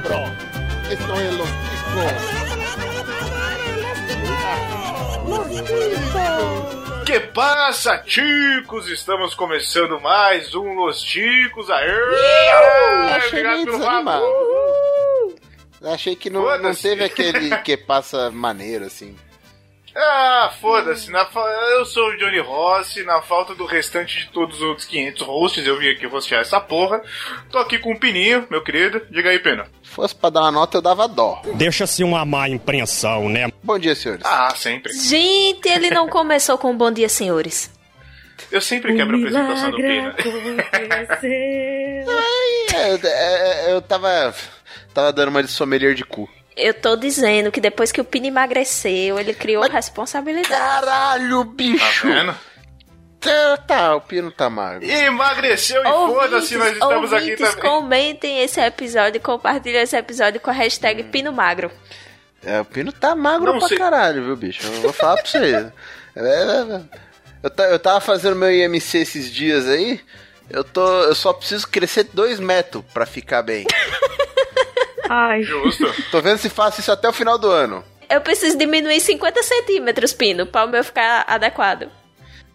cabrón. Esto es los ticos. Que passa, ticos? Estamos começando mais um Los Ticos. Aê! Achei meio desanimado. Achei que não, não teve aquele que passa maneiro, assim. Ah, foda-se. na fa- Eu sou o Johnny Rossi. Na falta do restante de todos os outros 500 hosts, eu vim aqui rostear essa porra. Tô aqui com o Pininho, meu querido. Diga aí, Pena. Se fosse pra dar uma nota, eu dava dó. Deixa-se uma má impressão, né? Bom dia, senhores. Ah, sempre. Gente, ele não começou com bom dia, senhores. Eu sempre quebro a apresentação do Pena. É, eu, é, eu tava, tava dando uma de sommelier de cu. Eu tô dizendo que depois que o Pino emagreceu, ele criou responsabilidade. Caralho, Tá bicho! vendo? Tá, tá, o Pino tá magro. Emagreceu e foda-se, nós estamos aqui também. comentem esse episódio, compartilhem esse episódio com a hashtag Hum. Pino Magro. É, o Pino tá magro Não pra sei. caralho, viu, bicho? Eu vou falar pra você. É, é, é. eu, eu tava fazendo meu IMC esses dias aí. Eu, tô, eu só preciso crescer dois metros pra ficar bem. Ai, Justo. Tô vendo se faço isso até o final do ano. Eu preciso diminuir 50 centímetros, Pino, pra o meu ficar adequado.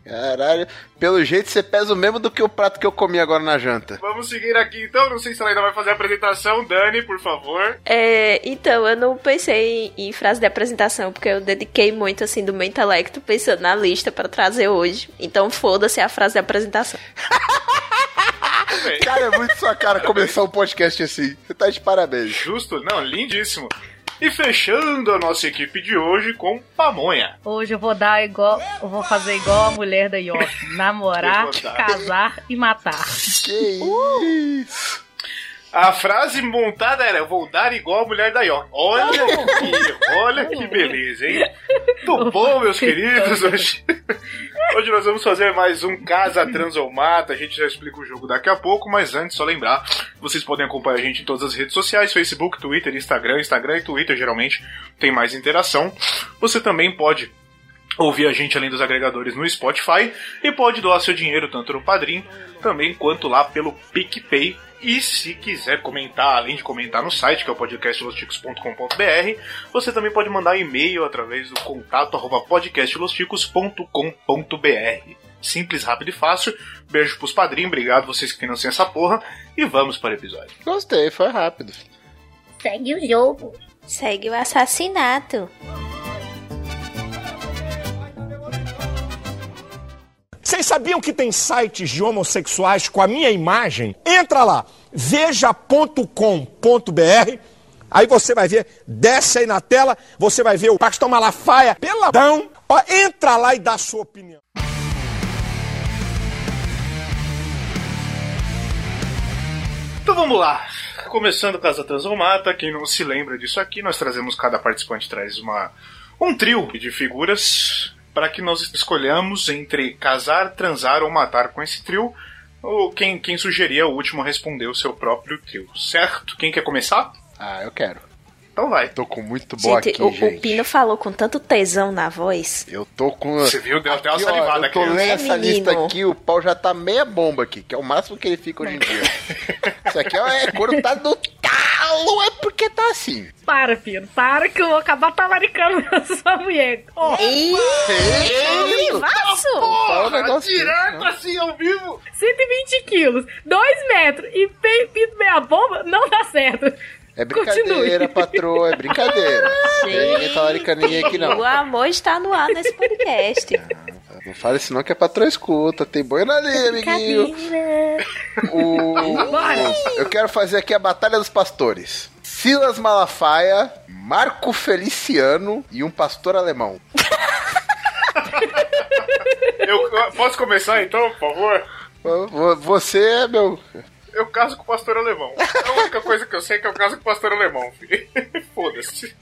Caralho, pelo jeito você pesa o mesmo do que o prato que eu comi agora na janta. Vamos seguir aqui então. Não sei se ela ainda vai fazer a apresentação. Dani, por favor. É, então, eu não pensei em, em frase de apresentação, porque eu dediquei muito, assim, do meu intelecto pensando na lista pra trazer hoje. Então, foda-se a frase de apresentação. Cara, é muito sua cara começar um podcast assim. Você tá de parabéns. Justo? Não, lindíssimo. E fechando a nossa equipe de hoje com Pamonha. hoje eu vou dar igual. Eu vou fazer igual a mulher da York. Namorar, casar e matar. Que isso? A frase montada era: Eu vou dar igual a mulher da York. Olha que, olha que beleza, hein? Muito bom, meus queridos. Hoje, hoje nós vamos fazer mais um Casa Trans ou Mata. A gente já explica o jogo daqui a pouco, mas antes, só lembrar: vocês podem acompanhar a gente em todas as redes sociais: Facebook, Twitter, Instagram. Instagram e Twitter geralmente tem mais interação. Você também pode ouvir a gente além dos agregadores no Spotify e pode doar seu dinheiro tanto no Padrim também quanto lá pelo PicPay. E se quiser comentar, além de comentar no site, que é o podcastlosticos.com.br, você também pode mandar e-mail através do contato arroba podcastlosticos.com.br. Simples, rápido e fácil. Beijo pros padrinhos, obrigado vocês que financiam essa porra. E vamos para o episódio. Gostei, foi rápido. Segue o jogo. Segue o assassinato. Vocês sabiam que tem sites de homossexuais com a minha imagem? Entra lá, veja.com.br. Aí você vai ver, desce aí na tela, você vai ver o Pastor Malafaia peladão. Ó, entra lá e dá a sua opinião. Então vamos lá. Começando Casa Transomata, quem não se lembra disso aqui, nós trazemos cada participante traz uma um trio de figuras para que nós escolhamos entre casar, transar ou matar com esse trio. Ou quem, quem sugeria o último responder o seu próprio trio, certo? Quem quer começar? Ah, eu quero. Então vai. Tô com muito boa gente, aqui, o, gente. o Pino falou com tanto tesão na voz. Eu tô com. Você viu? Deu até uma Aqui, salivada eu tô aqui. lendo É, essa menino. lista aqui, o pau já tá meia bomba aqui, que é o máximo que ele fica hoje em dia. Isso aqui é quando tá no talo, é porque tá assim. Para, filho, para que eu vou acabar talaricando essa mulher. Ó, Ih, Isso! Vivaço! Negócio desse, Direto né? assim ao vivo! 120 quilos, 2 metros e pinto meia bomba, não dá certo. É brincadeira, Continue. patroa, é brincadeira. Não tem ninguém tá laricando ninguém aqui, não. O amor está no ar nesse podcast. Não fale isso não que a patroa escuta. Tem boi na linha, amiguinho. O... Bora. Eu quero fazer aqui a Batalha dos Pastores. Silas Malafaia, Marco Feliciano e um pastor alemão. Eu, posso começar então, por favor? Vo- Você é meu. Eu caso com o pastor alemão. É a única coisa que eu sei é que eu caso com o pastor alemão, filho. Foda-se.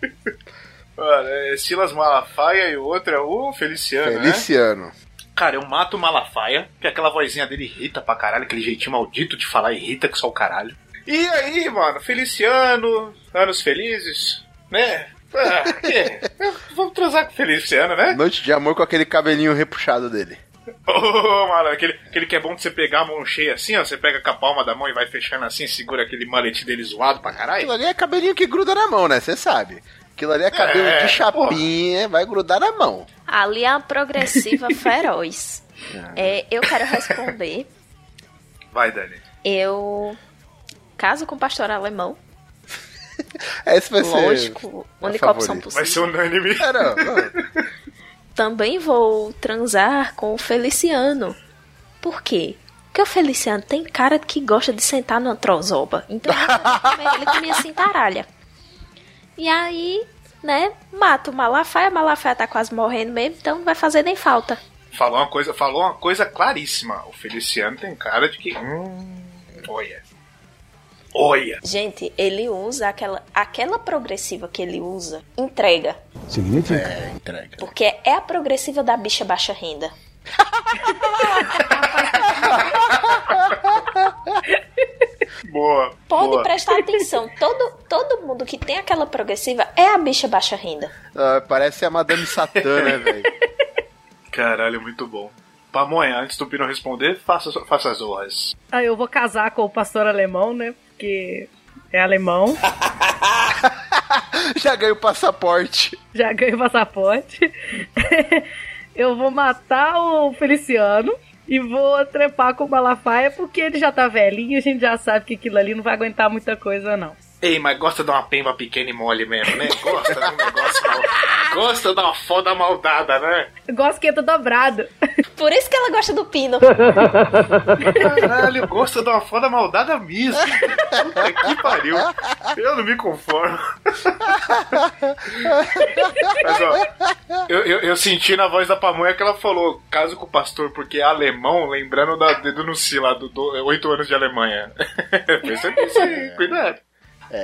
Mano, é Silas Malafaia e o outro é o Feliciano, né? Feliciano. Cara, eu mato o Malafaia, que aquela vozinha dele irrita pra caralho, aquele jeitinho maldito de falar irrita que só o caralho. E aí, mano, Feliciano, anos felizes, né? Ah, que? Vamos transar com o Feliciano, né? Noite de amor com aquele cabelinho repuxado dele. Ô, mano, aquele, aquele que é bom de você pegar a mão cheia assim, ó. Você pega com a palma da mão e vai fechando assim, segura aquele malete dele zoado pra caralho. Aquilo ali é cabelinho que gruda na mão, né? Você sabe. Aquilo ali é cabelo É, de chapinha, vai grudar na mão. Ali é uma progressiva feroz. É, eu quero responder. Vai, Dani. Eu caso com o pastor alemão. Esse vai ser. Lógico, a única opção favorita. Vai ser possível. unânime. É, não, não. Também vou transar com o Feliciano. Por quê? Porque o Feliciano tem cara que gosta de sentar numa trozoba. Então comer ele com minha cintaralha. E aí, né, mato o Malafaia. O Malafaia tá quase morrendo mesmo, então não vai fazer nem falta. Falou uma coisa, falou uma coisa claríssima. O Feliciano tem cara de que. Hum, olha. Olha. Gente, ele usa aquela, aquela progressiva que ele usa, entrega. É, entrega. Porque é a progressiva da bicha baixa renda. Boa. Pode boa. prestar atenção. Todo, todo mundo que tem aquela progressiva é a bicha baixa renda. Ah, parece a Madame Satã, né, velho? Caralho, muito bom. Pamonha, antes do Pino responder, faça, faça as honras. Aí eu vou casar com o pastor alemão, né? Porque é alemão. Já ganhei o passaporte. Já ganhei o passaporte. eu vou matar o Feliciano e vou trepar com o Malafaia porque ele já tá velhinho e a gente já sabe que aquilo ali não vai aguentar muita coisa, não. Ei, mas gosta de uma pemba pequena e mole mesmo, né? Gosta de um negócio. Gosta de uma foda maldada, né? Eu gosto que entra dobrado. Por isso que ela gosta do Pino. Caralho, gosta de uma foda maldada mesmo. Puta que pariu. Eu não me conformo. Mas ó, eu, eu, eu senti na voz da pamonha que ela falou caso com o pastor, porque é alemão, lembrando da dedo no si lá, do, do 8 anos de Alemanha. Pensa nisso aí, cuidado.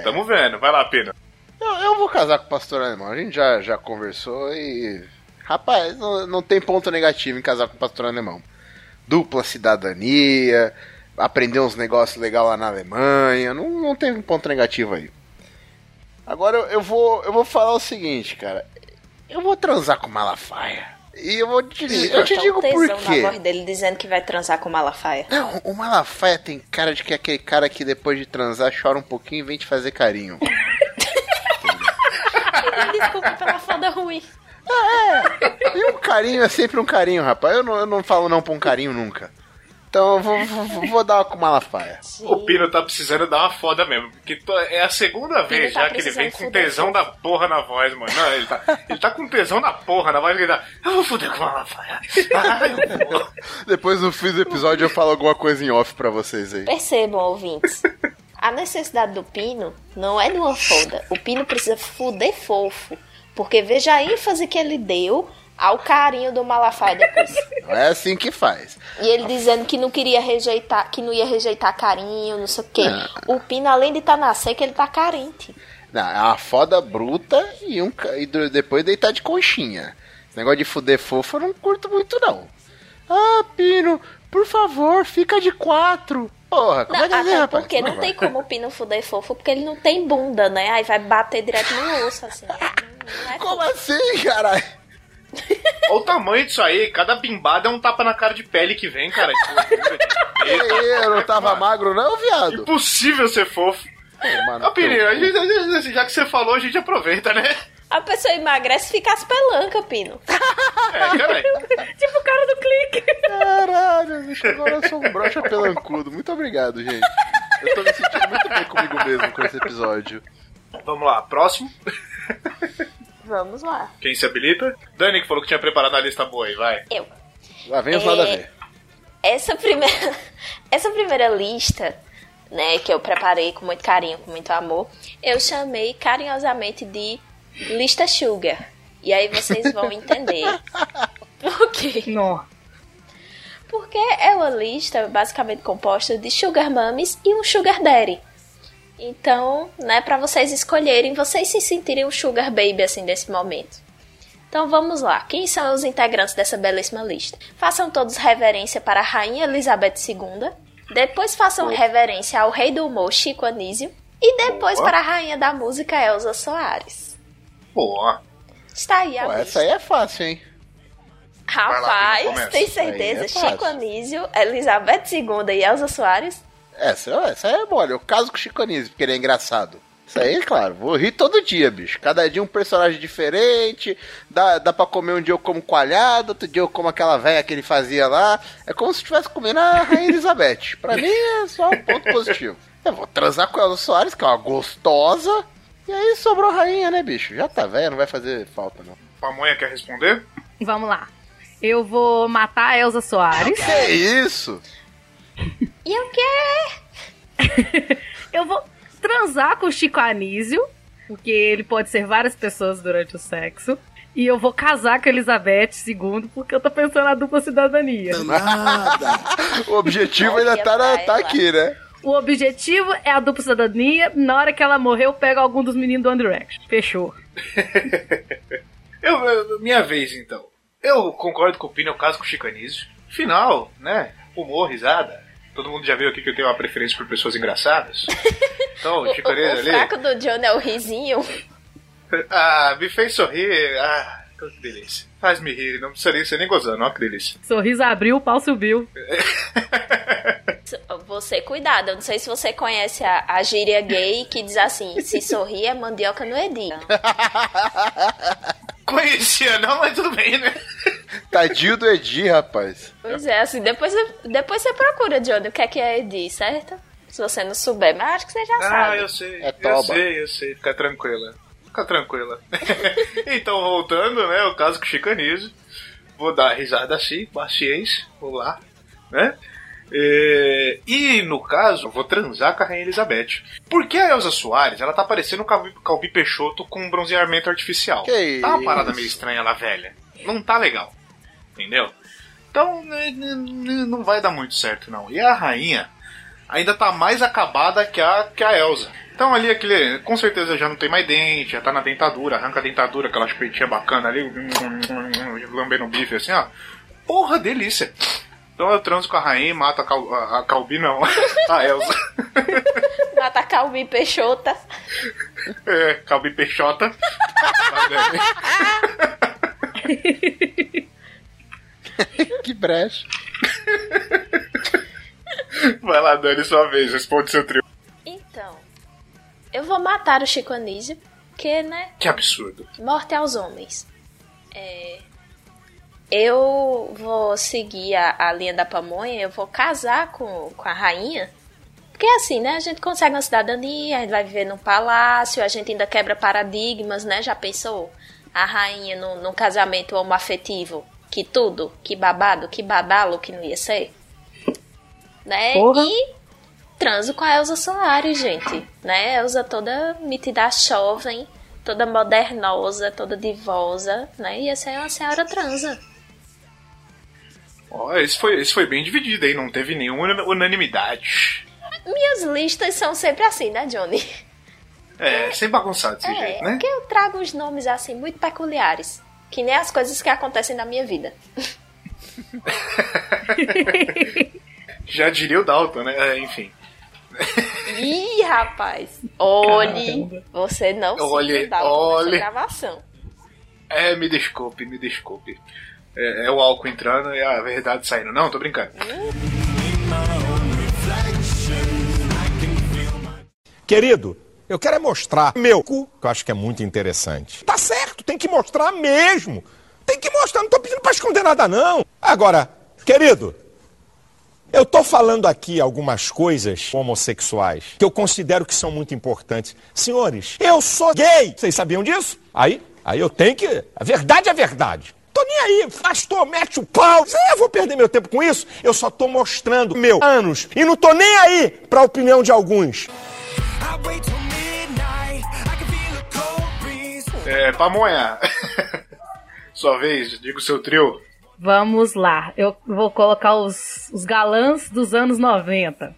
Tamo vendo, vai lá, Pino. Eu, eu vou casar com o pastor alemão. A gente já, já conversou e. Rapaz, não, não tem ponto negativo em casar com o pastor alemão. Dupla cidadania, aprender uns negócios legais lá na Alemanha. Não, não tem um ponto negativo aí. Agora eu, eu vou, eu vou falar o seguinte, cara. Eu vou transar com Malafaia. E eu vou te, eu te Tá um digo por tesão quê. na voz dele dizendo que vai transar com o Malafaia. Não, o Malafaia tem cara de que é aquele cara que depois de transar chora um pouquinho e vem te fazer carinho. Desculpa pela foda ruim. E um carinho é sempre um carinho, rapaz. Eu não, eu não falo não pra um carinho nunca. Então eu vou, vou, vou dar uma com Malafaia. O Pino tá precisando dar uma foda mesmo. Porque é a segunda vez tá já que ele vem com tesão da porra na voz, mano. Não, ele, tá, ele tá com tesão na porra na voz. Ele tá. Eu vou foder com a Malafaia. Depois no fim do episódio eu falo alguma coisa em off pra vocês aí. Percebam, ouvintes. A necessidade do Pino não é de uma foda. O Pino precisa fuder fofo. Porque veja a ênfase que ele deu ao carinho do Malafaia depois. Não é assim que faz. E ele dizendo que não queria rejeitar, que não ia rejeitar carinho, não sei o quê. O Pino, além de estar na seca, ele tá carente. Não, é uma foda bruta e, um, e depois deitar de conchinha. Esse negócio de fuder fofo eu não curto muito, não. Ah, Pino, por favor, fica de quatro. Porra, como Não, é que é, até porque não tem como o Pino fuder fofo, porque ele não tem bunda, né? Aí vai bater direto no osso, assim. Não, não é Como fofo. assim, caralho? Olha o tamanho disso aí. Cada bimbada é um tapa na cara de pele que vem, cara. Eu não tava magro, não, viado? Impossível ser fofo. Ô, mano, Ô, Pino, teu a cu. gente- a gente- já que você falou, a gente aproveita, né? A pessoa emagrece e fica as pelancas, Pino. É, caralho. tipo o cara do clique. Caralho, bicho, agora eu sou um brocha pelancudo. Muito obrigado, gente. Eu tô me sentindo muito bem comigo mesmo com esse episódio. Vamos lá, próximo. Vamos lá. Quem se habilita? Dani que falou que tinha preparado a lista boa aí, vai. Eu. Lá vem os É. nada a ver. Essa primeira, essa primeira lista, né, que eu preparei com muito carinho, com muito amor, eu chamei carinhosamente de lista sugar. E aí vocês vão entender. Por quê? Não. Porque é uma lista basicamente composta de sugar mummies e um sugar daddy. Então, né, para vocês escolherem, vocês se sentirem um sugar baby assim desse momento. Então vamos lá. Quem são os integrantes dessa belíssima lista? Façam todos reverência para a Rainha Elizabeth II. Depois façam reverência ao rei do humor, Chico Anísio. E depois para a rainha da música, Elza Soares. Boa. Está aí a Pô, lista. essa aí é fácil, hein? Rapaz, começa. tem é certeza? fácil. Chico Anísio, Elizabeth II e Elza Soares? Essa, essa é mole. Eu caso com o Chico Anísio, porque ele é engraçado. Isso aí, claro, vou rir todo dia, bicho. Cada dia um personagem diferente. Dá, dá pra comer um dia eu como coalhada, outro dia eu como aquela velha que ele fazia lá. É como se estivesse comendo a Rainha Elizabeth. Pra mim é só um ponto positivo. Eu vou transar com a Elza Soares, que é uma gostosa. E aí sobrou rainha, né, bicho? Já tá velha, não vai fazer falta, não. Pamonha quer responder? Vamos lá. Eu vou matar a Elza Soares. Que isso? E o quê? Eu vou transar com o Chico Anísio, porque ele pode ser várias pessoas durante o sexo. E eu vou casar com a Elizabeth II, porque eu tô pensando na dupla cidadania. O objetivo ainda tá, na- tá aqui, né? O objetivo é a dupla cidadania. Na hora que ela morrer, eu pego algum dos meninos do One Direction. Fechou. Eu, eu- minha vez, então. Eu concordo com o Pino, eu caso com o Chico Anísio. Final, né? Humor, risada. Todo mundo já viu aqui que eu tenho uma preferência por pessoas engraçadas. Então, o Chico O, Anísio o ali... fraco do John é o risinho. Ah, me fez sorrir. Ah, que delícia. Faz-me rir, não precisa nem ser nem gozando, ó que delícia. Sorriso abriu, o pau subiu. Você, cuidado, eu não sei se você conhece a, a gíria gay que diz assim: se sorrir é mandioca no Edi. Conhecia não, mas tudo bem, né? Tadinho do Edi, rapaz. Pois é, assim, depois, você- depois você procura, Johnny, o que é que é Edi, certo? Se você não souber, mas acho que você já Ah, sabe. eu sei. É eu toba. sei, eu sei. Fica tranquila. Fica tranquila. então, voltando, né? O caso com o Chico Anísio. Vou dar risada assim, paciência. Vou lá, né? É, e no caso, eu vou transar com a Rainha Elizabeth. Porque a Elza Soares, ela tá parecendo um Calbi, Calbi Peixoto com um bronzeamento artificial. Que tá uma isso? parada meio estranha ela velha. Não tá legal. Entendeu? Então, não vai dar muito certo, não. E a rainha ainda tá mais acabada que a, que a Elsa. Então ali aquele, com certeza já não tem mais dente, já tá na dentadura, arranca a dentadura, aquela peitinha bacana ali, lambendo o bife assim, ó. Porra, delícia. Então eu transo com a rainha e mato a, Cal, a, a Calbi, não, a Elsa. Mata Calvi Peixota. É, Calbi Peixota. Que brecha. Vai lá, Dani, sua vez, responde seu trio. Então, eu vou matar o Chico Anísio, porque, né, Que absurdo. morte aos homens. É, eu vou seguir a, a linha da pamonha, eu vou casar com, com a rainha. Porque assim, né? A gente consegue uma cidadania, a gente vai viver num palácio, a gente ainda quebra paradigmas, né? Já pensou? A rainha num, num casamento homoafetivo. Que tudo, que babado, que badalo que não ia ser. Né? Porra. E transo com a Elza Soares, gente. Né? Elza toda metida jovem, toda modernosa, toda divosa, né? Ia ser uma senhora transa. Ó, esse foi, esse foi bem dividido aí, não teve nenhuma unanimidade. Minhas listas são sempre assim, né, Johnny? É, sem bagunçar desse É, jeito, né? porque eu trago uns nomes assim muito peculiares. Que nem as coisas que acontecem na minha vida. Já diria o Dalton, né? É, enfim. Ih, rapaz! Olhe! Caramba. Você não Olhe, se dá olhe. nessa gravação. É, me desculpe, me desculpe. É, é o álcool entrando e a verdade saindo. Não, tô brincando. Querido, eu quero é mostrar meu cu, que eu acho que é muito interessante. Tá certo, tem que mostrar mesmo. Tem que mostrar, não tô pedindo pra esconder nada, não. Agora, querido, eu tô falando aqui algumas coisas homossexuais que eu considero que são muito importantes. Senhores, eu sou gay. Vocês sabiam disso? Aí, aí eu tenho que. A verdade é verdade. Tô nem aí, pastor, mete o pau. Eu vou perder meu tempo com isso. Eu só tô mostrando meu anos. E não tô nem aí pra opinião de alguns. É, Pamonha. Sua vez, diga o seu trio. Vamos lá. Eu vou colocar os, os galãs dos anos 90.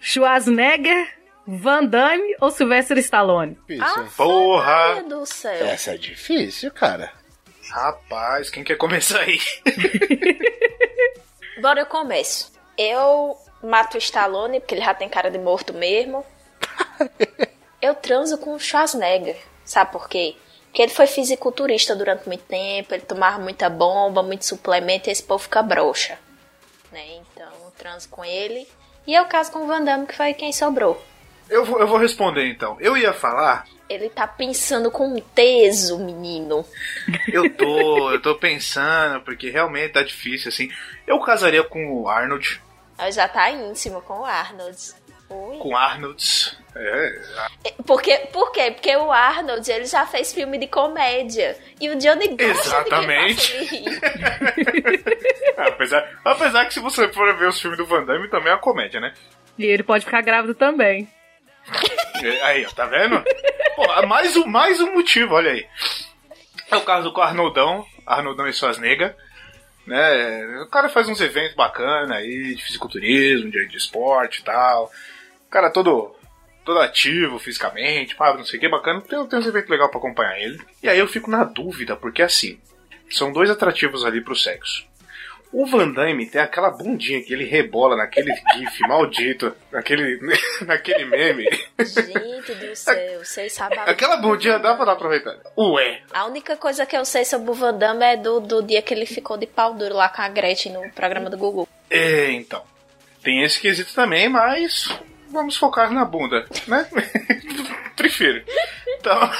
Schwarzenegger, Van Damme ou Sylvester Stallone? Isso, Ah? Porra! Meu Deus do céu. Essa é difícil, cara. Rapaz, quem quer começar aí? Bora, eu começo. Eu mato o Stallone, porque ele já tem cara de morto mesmo. eu transo com o Schwarzenegger. Sabe por quê? Porque ele foi fisiculturista durante muito tempo, ele tomava muita bomba, muito suplemento, e esse povo fica broxa. Né? Então eu transo com ele. E eu caso com o Van Damme, que foi quem sobrou. Eu vou, eu vou responder então. Eu ia falar. Ele tá pensando com teso, menino. Eu tô, eu tô pensando, porque realmente tá difícil, assim. Eu casaria com o Arnold. Eu já tá íntimo com o Arnold. Ui. Com Arnold. É. Porque, por quê? Porque o Arnold ele já fez filme de comédia. E o Johnny gosta Exatamente. de apesar, apesar que se você for ver os filmes do Van Damme, também é uma comédia, né? E ele pode ficar grávido também. É, Aí, ó, tá vendo? Pô, mais um, mais um motivo, olha aí. É o caso com o Arnoldão, Arnoldão e suas negas. Né? O cara faz uns eventos bacanas aí, de fisiculturismo, de, de esporte e tal. O cara todo, todo ativo fisicamente, pá, não sei o que, bacana. Tem, tem uns eventos legais pra acompanhar ele. E aí eu fico na dúvida, porque assim, são dois atrativos ali pro sexo. O Van Damme tem aquela bundinha que ele rebola naquele gif maldito, naquele, naquele meme. Gente do céu, vocês sabem. a- Aquela bundinha dá pra dar aproveitar. Ué. A única coisa que eu sei sobre o Van Damme é do, do dia que ele ficou de pau duro lá com a Gretchen no programa do Google. É, então. Tem esse quesito também, mas vamos focar na bunda, né? Prefiro. Então.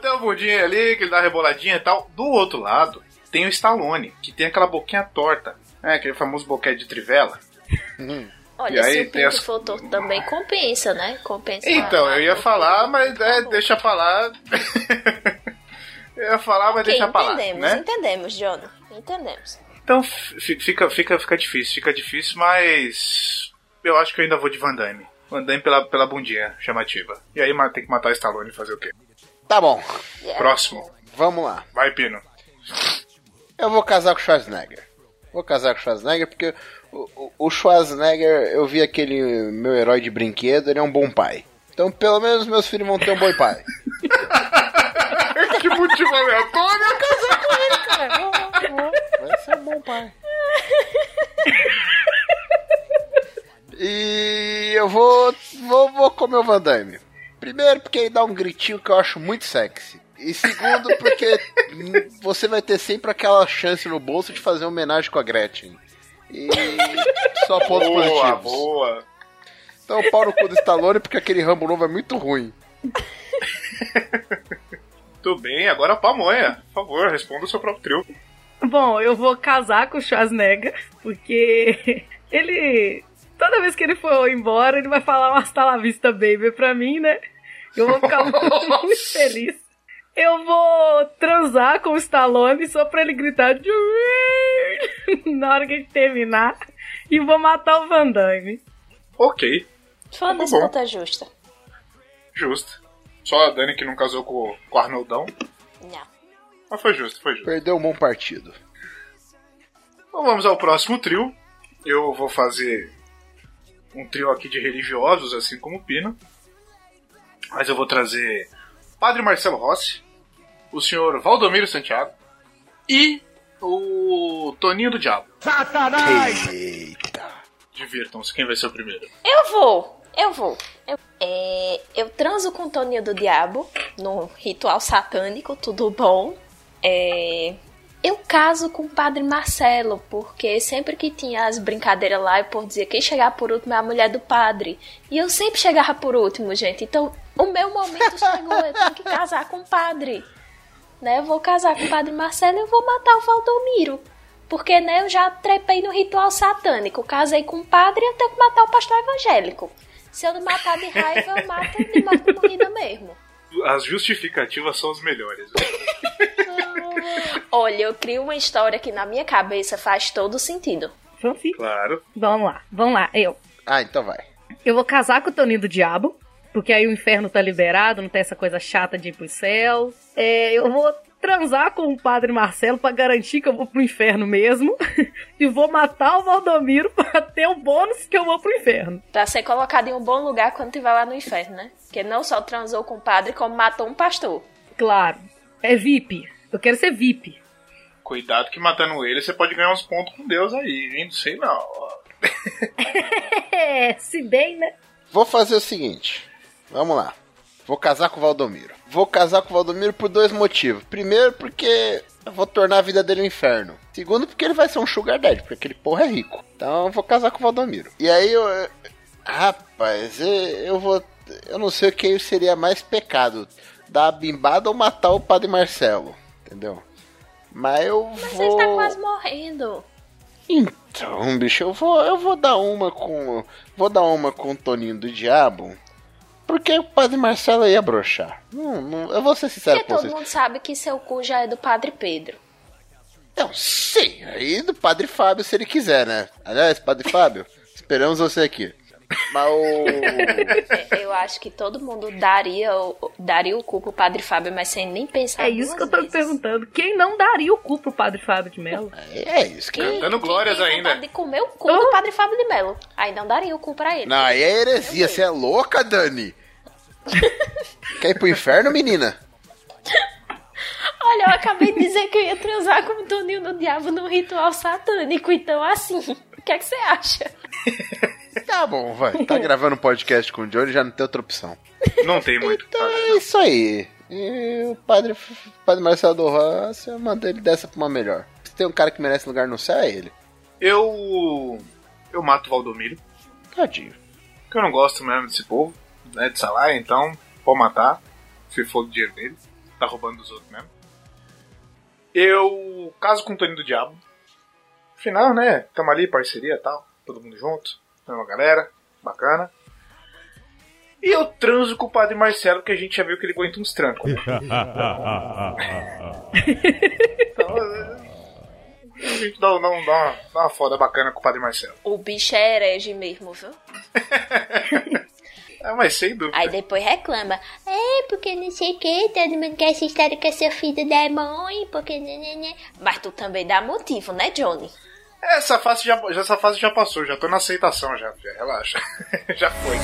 tem uma bundinha ali, que ele dá uma reboladinha e tal. Do outro lado, tem o Stallone, que tem aquela boquinha torta. É, aquele famoso boquete de trivela. Olha, E aí se o pinto as- for torto também compensa, né? Compensa. Então, a- eu ia falar, mas é, deixa pra lá. eu ia falar, mas deixa pra lá. entendemos, Né? entendemos, John. Entendemos. Então fi- fica, fica, fica difícil, fica difícil, mas eu acho que eu ainda vou de Van Damme. Van Damme pela, pela bundinha chamativa. E aí tem que matar o Stallone e fazer o quê? Tá bom, Yeah. Próximo. vamos lá. Vai, Pino. Eu vou casar com o Schwarzenegger. Vou casar com o Schwarzenegger porque o, o- o Schwarzenegger, eu vi aquele meu herói de brinquedo, ele é um bom pai. Então, pelo menos meus filhos vão ter um bom pai. que motivo aleatório! Vai ser um bom pai. E eu vou, vou, vou comer o Van Damme. Primeiro, porque ele dá um gritinho que eu acho muito sexy. E segundo, porque você vai ter sempre aquela chance no bolso de fazer uma homenagem com a Gretchen. E só pontos Boa, positivos. boa. Então, pau no cu do Stallone, porque aquele Rambo novo é muito ruim. Tudo bem, agora a pamonha. Por favor, responda o seu próprio trio. Bom, eu vou casar com o Schwarzenegger, porque ele. Toda vez que ele for embora, ele vai falar um hasta la vista, baby, pra mim, né? Eu vou ficar muito feliz. Eu vou transar com o Stallone só pra ele gritar na hora que a gente terminar. E vou matar o Van Damme. Ok, Foi uma bom. disputa justa. justo. Só a Dani que não casou com, com o Arnoldão. Não. Mas foi justo, foi justo. Perdeu um bom partido. Então vamos ao próximo trio. Eu vou fazer um trio aqui de religiosos, assim como o Pino. Mas eu vou trazer Padre Marcelo Rossi, o senhor Valdomiro Santiago e o Toninho do Diabo. Eita. Divirtam-se, quem vai ser o primeiro? Eu vou, eu vou. Eu, é, eu transo com o Toninho do Diabo no ritual satânico, tudo bom. É, eu caso com o Padre Marcelo, porque sempre que tinha as brincadeiras lá, o povo dizia quem chegar por último é a mulher do padre. E eu sempre chegava por último, gente. Então, o meu momento chegou, eu tenho que casar com o padre. Né? Eu vou casar com o Padre Marcelo e eu vou matar o Valdomiro. Porque, né, eu já trepei no ritual satânico. Casei com o padre e eu tenho que matar o pastor evangélico. Se eu não matar de raiva, eu mato de morte morrida mesmo. As justificativas são as melhores. Olha, eu crio uma história que na minha cabeça faz todo sentido. Então, sim. Claro. Vamos lá, vamos lá. Eu. Ah, então vai. Eu vou casar com o Toninho do Diabo, porque aí o inferno tá liberado, não tem essa coisa chata de ir pro céu. É, eu vou transar com o Padre Marcelo pra garantir que eu vou pro inferno mesmo. e vou matar o Valdomiro pra ter o bônus que eu vou pro inferno. Pra ser colocado em um bom lugar quando estiver lá no inferno, né? Porque não só transou com o padre, como matou um pastor. Claro. É VIP. Eu quero ser VIP. Cuidado que matando ele você pode ganhar uns pontos com Deus aí, hein? Não sei não. É, se bem, né? Vou fazer o seguinte. Vamos lá. Vou casar com o Valdomiro. Vou casar com o Valdomiro por dois motivos. Primeiro, porque eu vou tornar a vida dele um inferno. Segundo, porque ele vai ser um sugar daddy, porque aquele porra é rico. Então eu vou casar com o Valdomiro. E aí eu... Rapaz, eu, eu vou... Eu não sei o que seria mais pecado. Dar a bimbada ou matar o Padre Marcelo. Entendeu? Mas eu Mas vou... ele tá quase morrendo. Então, bicho, eu vou, eu vou dar uma com. Vou dar uma com o Toninho do Diabo. Porque o padre Marcelo ia broxar. Não, não, eu vou ser sincero Porque com todo vocês. mundo sabe que seu cu já é do Padre Pedro. Não, sim, aí do padre Fábio se ele quiser, né? Aliás, padre Fábio, esperamos você aqui. Mas o. É, Eu acho que todo mundo daria, o- daria o cu pro Padre Fábio, mas sem nem pensar É isso que eu tô me vezes. perguntando. Quem não daria o cu pro padre Fábio de Mello? É isso que. Quem- Dando quem glórias ainda. de comer o cu do Padre Fábio de Mello. Aí não daria o cu pra ele. Não, aí é heresia, você é louca, Dani? Quer ir pro inferno, menina? Olha, eu acabei de dizer que eu ia transar com o Toninho do Diabo num ritual satânico, então assim, o que é que você acha? Tá bom, vai. Tá gravando um podcast com o Johnny, já não tem outra opção. Não tem muito. Então é isso aí. E o padre, o padre Marcelo do Roça, eu mando ele dessa pra uma melhor. Se tem um cara que merece lugar no céu, é ele. Eu. Eu mato o Valdomiro. Tadinho. Porque eu não gosto mesmo desse povo, né? De salário, então pode matar. Se for o dinheiro dele. Tá roubando dos outros mesmo. Eu caso com o Toninho do Diabo. Afinal, né? Tamo ali, parceria e tal. Todo mundo junto. Mesma galera. Bacana. E eu transo com o Padre Marcelo, que a gente já viu que ele aguenta uns trancos. Né? então, é, a gente dá, dá, dá uma, dá uma foda bacana com o Padre Marcelo. O bicho é herege mesmo, viu? É, mas sem dúvida. Aí depois reclama. É, porque não sei o que, todo mundo quer essa história com seu filho da mãe, porque... né, né, né. Mas tu também dá motivo, né, Johnny? Essa fase já, já- essa fase já passou, já tô na aceitação já, filha, relaxa. já foi.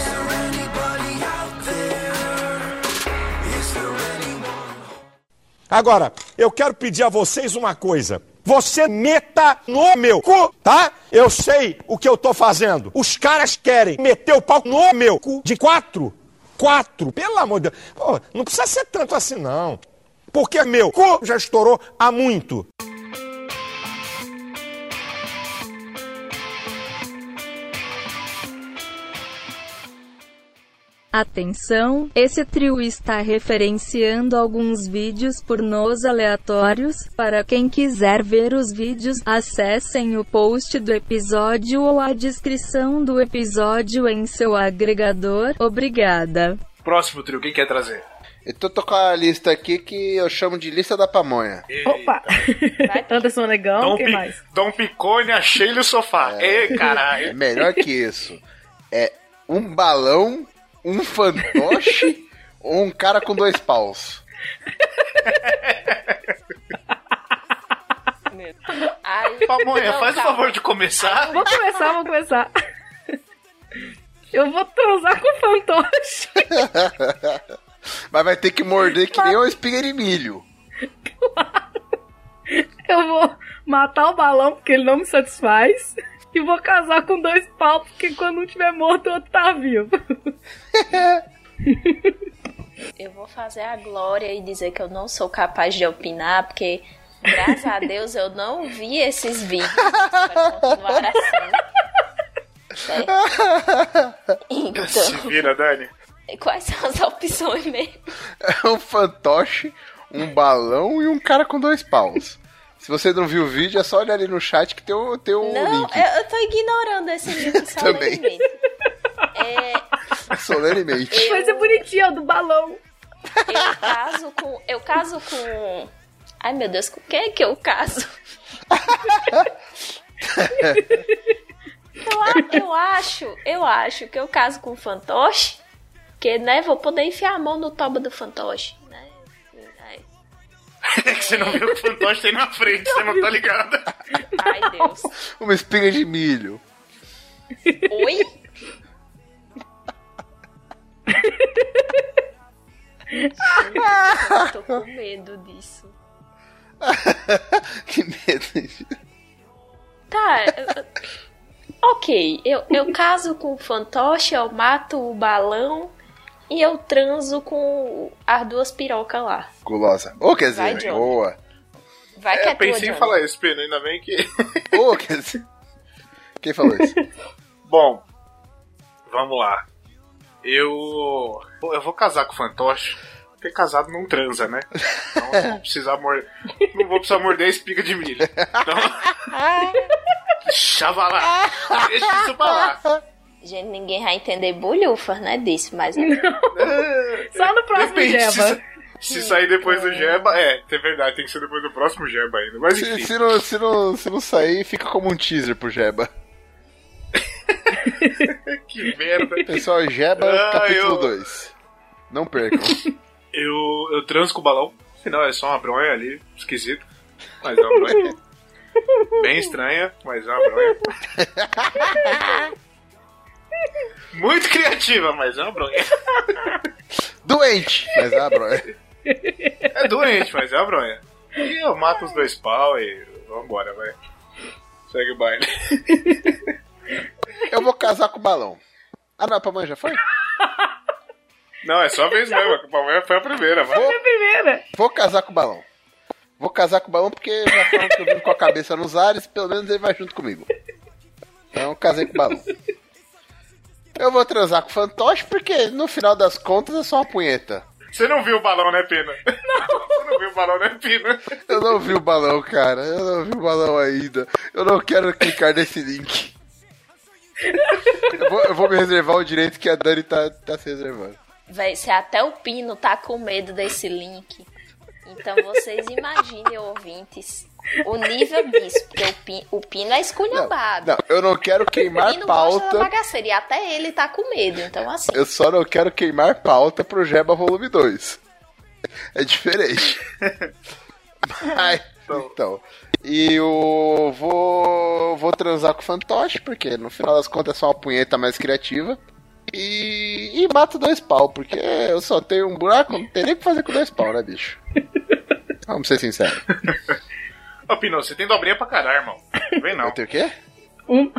Agora, eu quero pedir a vocês uma coisa. Você meta no meu cu, tá? Eu sei o que eu tô fazendo. Os caras querem meter o pau no meu cu de quatro. Quatro, pelo amor de Deus. Pô, não precisa ser tanto assim, não. Porque meu cu já estourou há muito. Atenção, esse trio está referenciando alguns vídeos pornôs aleatórios. Para quem quiser ver os vídeos, acessem o post do episódio ou a descrição do episódio em seu agregador. Obrigada. Próximo trio, quem quer trazer? Eu tô, tô com a lista aqui que eu chamo de lista da pamonha. Opa! Anderson Negão, Dom, quem Pi- mais? Dom Picone, achei-lhe o sofá. É caralho. melhor que isso. É um balão, um fantoche ou um cara com dois paus. Aí, Pamonha, Não, faz o calma. favor de começar. Vou começar, vou começar. Eu vou transar com o fantoche. Mas vai ter que morder que nem uma espiga de milho. Eu vou matar o balão porque ele não me satisfaz. E vou casar com dois pau porque quando um tiver morto, o outro tá vivo. Eu vou fazer a glória e dizer que eu não sou capaz de opinar, porque graças a Deus eu não vi esses vídeos para continuar assim. Certo? Se Então, vira, Dani. quais são as opções mesmo? É um fantoche, um balão e um cara com dois paus. Se você não viu o vídeo, é só olhar ali no chat que tem o, tem o Não, link. eu, eu tô ignorando esse vídeo Também. solenemente. É, Solenemente. Vai ser bonitinho, ó, do balão. eu caso com. Eu caso com. Ai meu Deus, com quem é que eu caso? eu, a- eu acho, eu acho que eu caso com o fantoche, que né, vou poder enfiar a mão no toba do fantoche, É que você não viu o que o fantoche tem na frente, você não tá ligado. ai Deus. Uma espiga de milho. Oi? eu tô com medo disso. que medo. Tá, eu- ok, eu, eu caso com o fantoche, eu mato o balão e eu transo com as duas pirocas lá. Gulosa. Ou quer dizer, Vai, boa. Vai que É, é tua, pensei em Johnny. falar isso, Pino, ainda bem que. Ou quer dizer. Quem falou isso? Bom, vamos lá. Eu. Eu vou casar com o fantoche. Porque casado não transa, né? Então não vou precisar morder. Não vou precisar morder a espiga de milho. Então. Deixa lá. Deixa isso pra lá. Gente, ninguém vai entender bolhufas, né, disso, mas... Só no próximo Depende, Jeba. Se, se sair depois do Jeba, é, é verdade, tem que ser depois do próximo Jeba ainda. Mas Se, enfim. se não, se, não, se não sair, fica como um teaser pro Jeba. Que merda. Pessoal, Jeba, Ah, capítulo eu- 2. Não percam. Eu, eu transo com o balão. Afinal, é só uma bronha ali, esquisito. Mas é uma bronha. Bem estranha, mas é uma bronha. Muito criativa, mas é uma bronha. Doente! Mas ah, bro. É doente, mas é uma bronha. E eu mato os dois pau e vambora, vai. Segue o baile. Eu vou casar com o balão. Ah, não, a pamonha já foi? Não, é só a vez mesmo. A pamonha foi a primeira, vai. A primeira. Vou casar com o balão. Vou casar com o balão porque já falam que eu vivo com a cabeça nos ares, pelo menos ele vai junto comigo. Então, casei com o balão. Eu vou transar com o fantoche porque, no final das contas, é só uma punheta. Você não viu o balão, né, Pina? Não. Você não viu o balão, né, Pina? Eu não vi o balão, cara. Eu não vi o balão ainda. Eu não quero clicar nesse link. Eu vou, eu vou me reservar o direito que a Dani tá, tá se reservando. Véi, se até o Pino tá com medo desse link, então vocês imaginem, ouvintes, o nível disso. Porque o, Pi- o Pino é Não, esculhambado. não, eu não quero queimar Pino gosta da pauta. bagaceira e até ele tá com medo. Então, assim, Eu só não quero queimar pauta pro Jeba Volume 2. É diferente. Mas, então. E eu vou. Vou transar com o fantoche, porque no final das contas é só uma punheta mais criativa. E, e mato dois pau, porque eu só tenho um buraco, não tem nem o que fazer com dois pau, né, bicho? Vamos ser sinceros. Ô, Pino, você tem dobrinha pra caralho, irmão. Vem não. Eu tenho o quê? Um,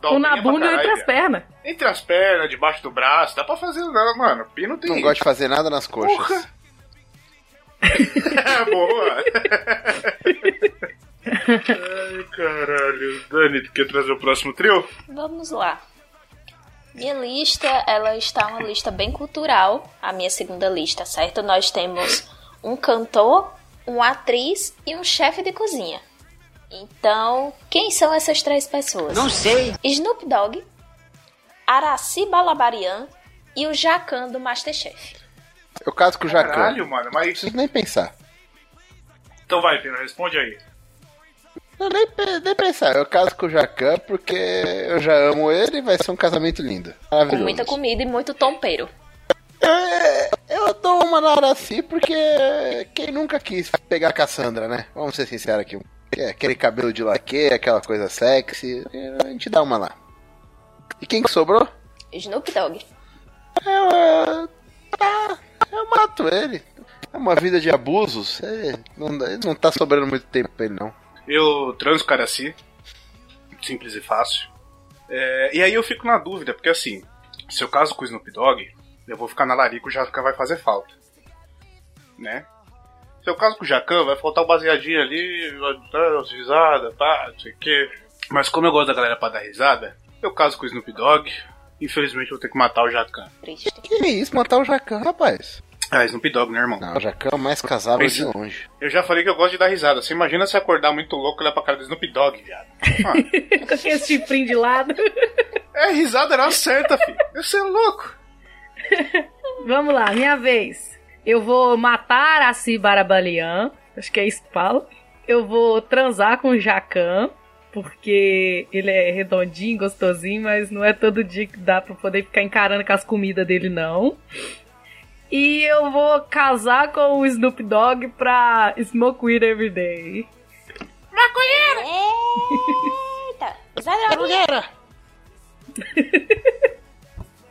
Dobrinha um na bunda e entre as pernas. Entre as pernas, debaixo do braço, dá pra fazer, não, mano. Pino tem. Não gosto de fazer nada nas coxas. Porra. Boa! Ai, caralho. Dani, tu quer trazer o próximo trio? vamos lá. Minha lista, ela está uma lista bem cultural, a minha segunda lista, certo? Nós temos um cantor, uma atriz e um chefe de cozinha. Então, quem são essas três pessoas? Não sei. Snoop Dogg, Araci Balabarian e o Jacan do Masterchef. Eu caso com o Jacan. Caralho, mano, Não mas. preciso nem pensar. Então vai, Pino, responde aí. Não, nem, nem pensar. Eu caso com o Jacan porque eu já amo ele e vai ser um casamento lindo. Com Maravilhoso. muita comida e muito tompeiro. É, eu dou uma na Araci porque quem nunca quis pegar a Cassandra, né? Vamos ser sinceros aqui. É, Aquele cabelo de laque, aquela coisa sexy. A gente dá uma lá. E quem que sobrou? Snoop Dogg. Eu, é, tá, eu mato ele. É uma vida de abusos. é, não, não tá sobrando muito tempo pra ele, não. Eu transo cara assim. Simples e fácil. É, e aí eu fico na dúvida, porque assim, se eu caso com o Snoop Dogg, eu vou ficar na larica, o Jacan vai fazer falta. Né? Se eu caso com o Jacan, vai faltar o baseadinho ali, risada, pá, não sei o quê. Mas como eu gosto da galera pra dar risada, eu caso com o Snoop Dogg. Infelizmente eu vou ter que matar o Jacan. Que isso, matar o Jacan, rapaz. Ah, Snoop Dogg, né, irmão? Não, o Jacan é o mais casável Pensa- de longe. Eu já falei que eu gosto de dar risada. Você imagina se acordar muito louco e olhar pra cara do Snoop Dogg, viado. Ah, Com aquele chifrinho de lado. é risada era certa, filho. Você é louco. Vamos lá, minha vez. Eu vou matar a Si Barabalian. Acho que é isso que fala. Eu vou transar com o Jacan. Porque ele é redondinho, gostosinho, mas não é todo dia que dá pra poder ficar encarando com as comidas dele, não. E eu vou casar com o Snoop Dogg pra smoke weed every day. Eita! Zé Drogueira!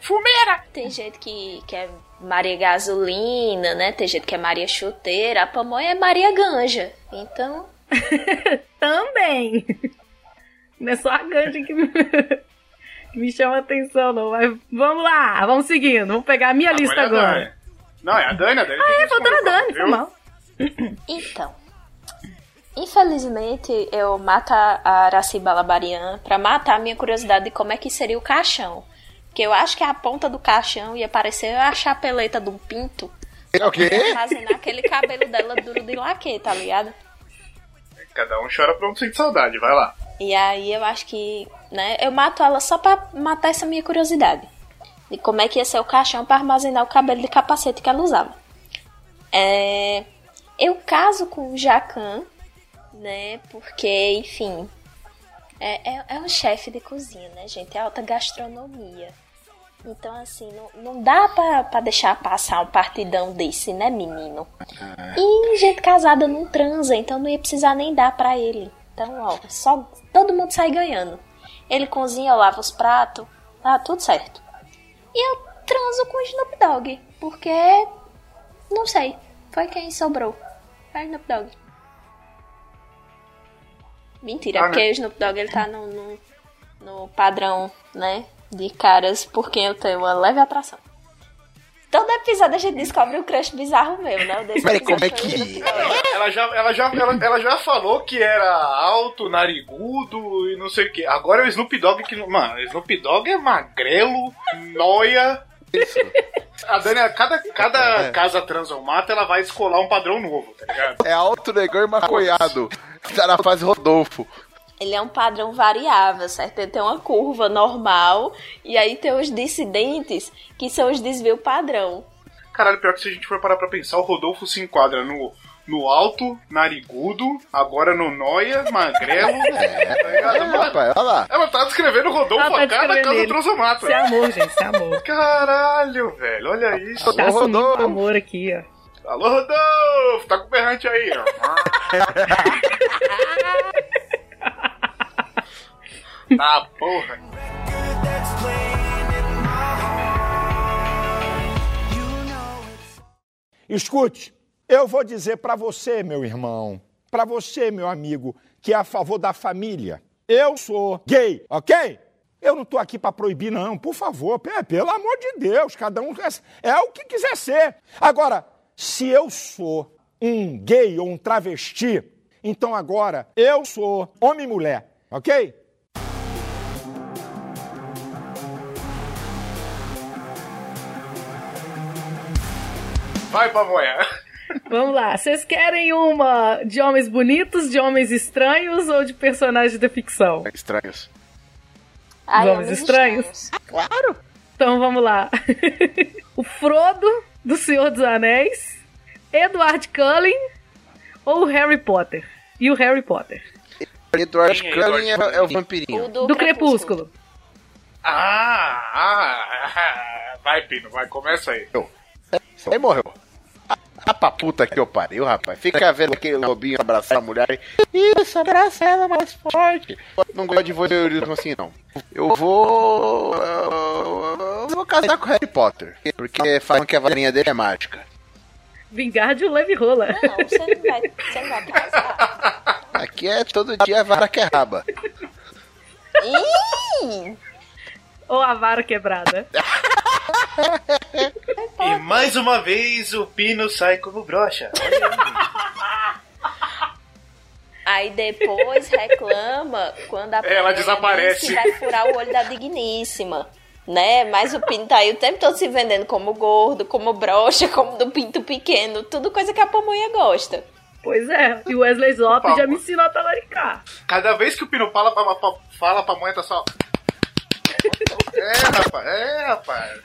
Fumeira! Tem gente que, que é Maria Gasolina, né? Tem gente que é Maria Chuteira. A pamonha é Maria Ganja. Então, Também. Não é só a ganja que. Me chama atenção, não. Mas vamos lá, vamos seguindo. Vamos pegar a minha lista é a agora. Não, é a Dani, a Dani. Ah, é, faltou a Dani, foi mal. Então, infelizmente eu mato a a Araciba Labarian pra matar a minha curiosidade de como é que seria o caixão. Porque eu acho que a ponta do caixão ia parecer a chapeleta de um pinto. É o quê? Armazenar aquele cabelo dela duro de laque, tá ligado? Cada um chora pra um sente saudade, vai lá. E aí eu acho que, né, eu mato ela só pra matar essa minha curiosidade. De como é que ia ser o caixão pra armazenar o cabelo de capacete que ela usava. É, eu caso com o Jacan, né, porque, enfim, é, é, é um chefe de cozinha, né, gente? É alta gastronomia. Então, assim, não, não dá pra, pra deixar passar um partidão desse, né, menino? E gente casada não transa, então não ia precisar nem dar pra ele. Então, ó, só todo mundo sai ganhando. Ele cozinha, eu lavo os pratos, tá tudo certo. E eu transo com o Snoop Dogg, porque não sei, foi quem sobrou. Foi o Snoop Dogg. Mentira, Ah, porque né? o Snoop Dogg ele tá no, no, no padrão, né, de caras por quem eu tenho uma leve atração. Todo episódio a gente descobre um crush bizarro meu, né? O desse Peraí, como é que-. Ela já, ela, já, ela, ela já falou que era alto, narigudo e não sei o que. Agora é o Snoop Dogg que. Mano, o Snoop Dogg é magrelo, noia. A Dani, a cada, cada É. casa transomata, ela vai escolar um padrão novo, tá ligado? É alto, negão e maconhado. Tá na fase Rodolfo. Ele é um padrão variável, certo? Ele tem uma curva normal e aí tem os dissidentes, que são os desvio padrão. Caralho, pior que se a gente for parar pra pensar, o Rodolfo se enquadra no, no alto, narigudo, agora no noia, magrelo. tá ligado? É, Mano, rapaz, olha lá. ela tá descrevendo o Rodolfo Ela tá a cada casa transomata. Isso é amor, gente, isso é amor. Caralho, velho, olha isso. Tá Alô, assumindo o Rodolfo. amor aqui, ó. Alô, Rodolfo, tá com o berrante aí, ó. tá, porra. Escute, eu vou dizer para você, meu irmão, para você, meu amigo, que é a favor da família. Eu sou gay, ok? Eu não tô aqui para proibir, não, por favor, pe- pelo amor de Deus, cada um é, é o que quiser ser. Agora, se eu sou um gay ou um travesti, então agora eu sou homem e mulher, ok? Vai, pamonha. Vamos lá, vocês querem uma de homens bonitos, de homens estranhos ou de personagens da ficção? Estranhos. Ai, homens estranhos? Claro. Então vamos lá. o Frodo do Senhor dos Anéis, Edward Cullen ou o Harry Potter? E o Harry Potter? Edward Quem é Cullen é, Edward é o O vampirinho. do, Do Crepúsculo. Ah, ah, vai, Pino, vai, começa aí. Aí morreu. Ah, pra puta que eu pariu, rapaz. Fica vendo aquele lobinho abraçar a mulher e. Isso, abraça ela mais forte. Não gosto de voyeurismo assim, não. Eu vou. Eu vou casar com o Harry Potter. Porque falam que a varinha dele é mágica. Vingar de um leve rola. Não, você não vai, você não vai casar. Aqui é todo dia vara que é raba. Ou a vara quebrada? E mais uma vez o Pino sai como brocha. Aí. Depois reclama quando a Ela desaparece. que vai furar o olho da digníssima. Né? Mas o Pinto tá aí o tempo todo se vendendo como gordo, como broxa, como do pinto pequeno. Tudo coisa que a pamonha gosta. Pois é, e o Wesley Zop já me ensinou a talaricar. Cada vez que o Pino fala pra, pra, fala pra mãe, tá só. É, rapaz, é, rapaz.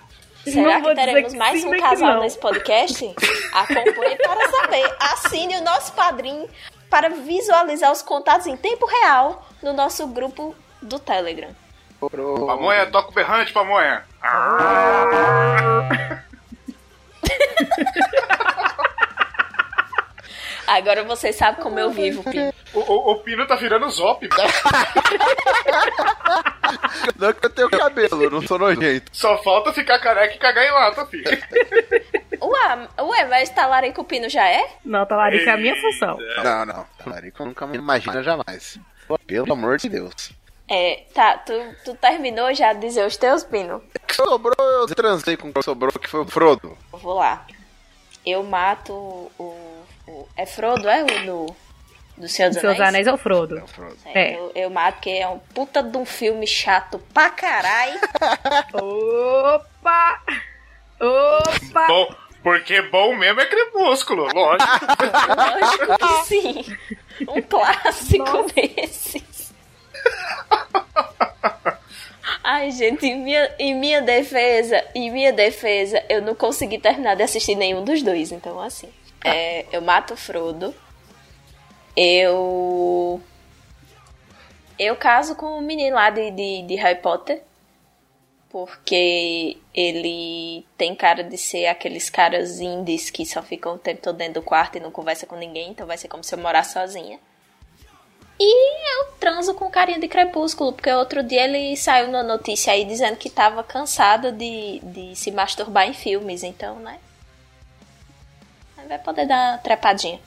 Será que teremos que mais sim, um casal nesse podcast? Acompanhe para saber. Assine o nosso padrinho para visualizar os contatos em tempo real no nosso grupo do Telegram. Pamonha, toca o berrante, pamonha. Agora você sabe como eu vivo, Pino. O, o, o Pino tá virando zop. Não que eu tenho cabelo, não sou nojento. Só falta ficar careca e cagar em lata, filho. Ué, ué, mas talarico o Pino já é? Não, talarica é a minha função. Não, não. Talarico nunca me imagina jamais. Pelo amor de Deus. É, tá, tu, tu terminou já de dizer os teus, Pino? O que sobrou, eu transei com o que sobrou, que foi o Frodo. Vou lá. Eu mato o. o- é Frodo, é o do. Do Senhor dos Seus Anéis? anéis é o Frodo. É o Frodo. É, É. Eu, eu mato porque é um puta de um filme chato pra caralho. Opa! Opa! Bom, porque bom mesmo é crepúsculo, lógico. Lógico que sim. Um clássico desses. Ai, gente, em minha, em minha defesa, em minha defesa, eu não consegui terminar de assistir nenhum dos dois. Então, assim, é, eu mato o Frodo. Eu. Eu caso com o menino lá de, de, de Harry Potter. Porque ele tem cara de ser aqueles caras indies que só ficam o tempo todo dentro do quarto e não conversa com ninguém, então vai ser como se eu morasse sozinha. E eu transo com carinha de crepúsculo, porque outro dia ele saiu na notícia aí dizendo que tava cansado de, de se masturbar em filmes, então, né? Vai poder dar uma trepadinha.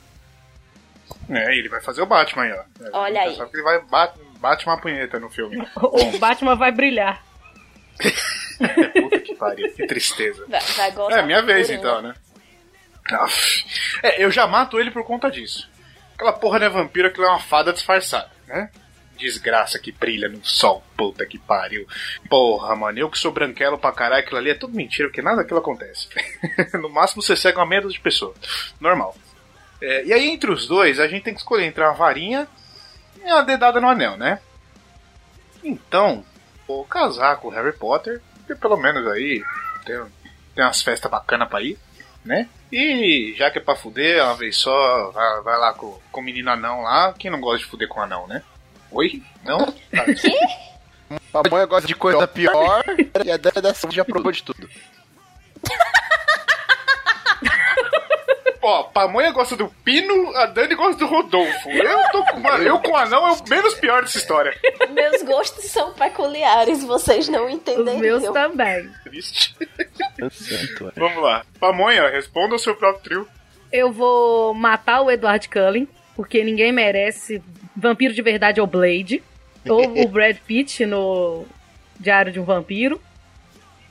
É, ele vai fazer o Batman aí, ó. É, Olha aí. Só que ele vai bate, bate uma punheta no filme. O Batman vai brilhar. Puta que pariu, que tristeza. Vai, vai É, minha vez então, né? É, eu já mato ele por conta disso. Aquela porra não é vampiro, aquilo é uma fada disfarçada, né? Desgraça que brilha no sol, puta que pariu. Porra, mano, eu que sou branquelo pra caralho, aquilo ali é tudo mentira, porque nada daquilo acontece. no máximo você cega uma dúzia de pessoa. Normal. É, e aí, entre os dois, a gente tem que escolher entre uma varinha e uma dedada no anel, né? Então, vou casar com o Harry Potter, porque pelo menos aí tem, tem umas festas bacanas pra ir, né? E já que é pra fuder, uma vez só, vai, vai lá com, com o menino anão lá. Quem não gosta de fuder com anão, né? Oi? Não? Tá. Pamonha gosta de coisa pior e a Dani da já provou de tudo. Ó, Pamonha gosta do Pino, a Dani gosta do Rodolfo. Eu tô com. Mano, eu com o anão é o menos pior dessa história. Meus gostos são peculiares, vocês não Os entenderiam. meus também. Triste. Vamos lá. Pamonha, responda o seu próprio trio. Eu vou matar o Edward Cullen, porque ninguém merece. Vampiro de verdade é o Blade. Ou o Brad Pitt no Diário de um Vampiro.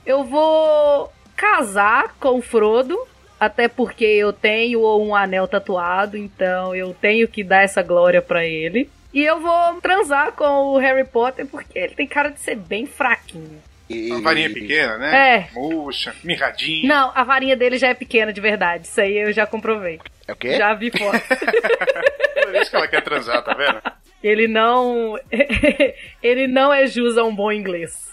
Eu vou casar com o Frodo, até porque eu tenho um anel tatuado, então eu tenho que dar essa glória pra ele. E eu vou transar com o Harry Potter, porque ele tem cara de ser bem fraquinho. Uma varinha pequena, né? É. Murcha, mirradinha. Não, a varinha dele já é pequena de verdade. Isso aí eu já comprovei. É o quê? Já vi foto. Por isso que ela quer transar, tá vendo? Ele não. ele não é jus a um bom inglês.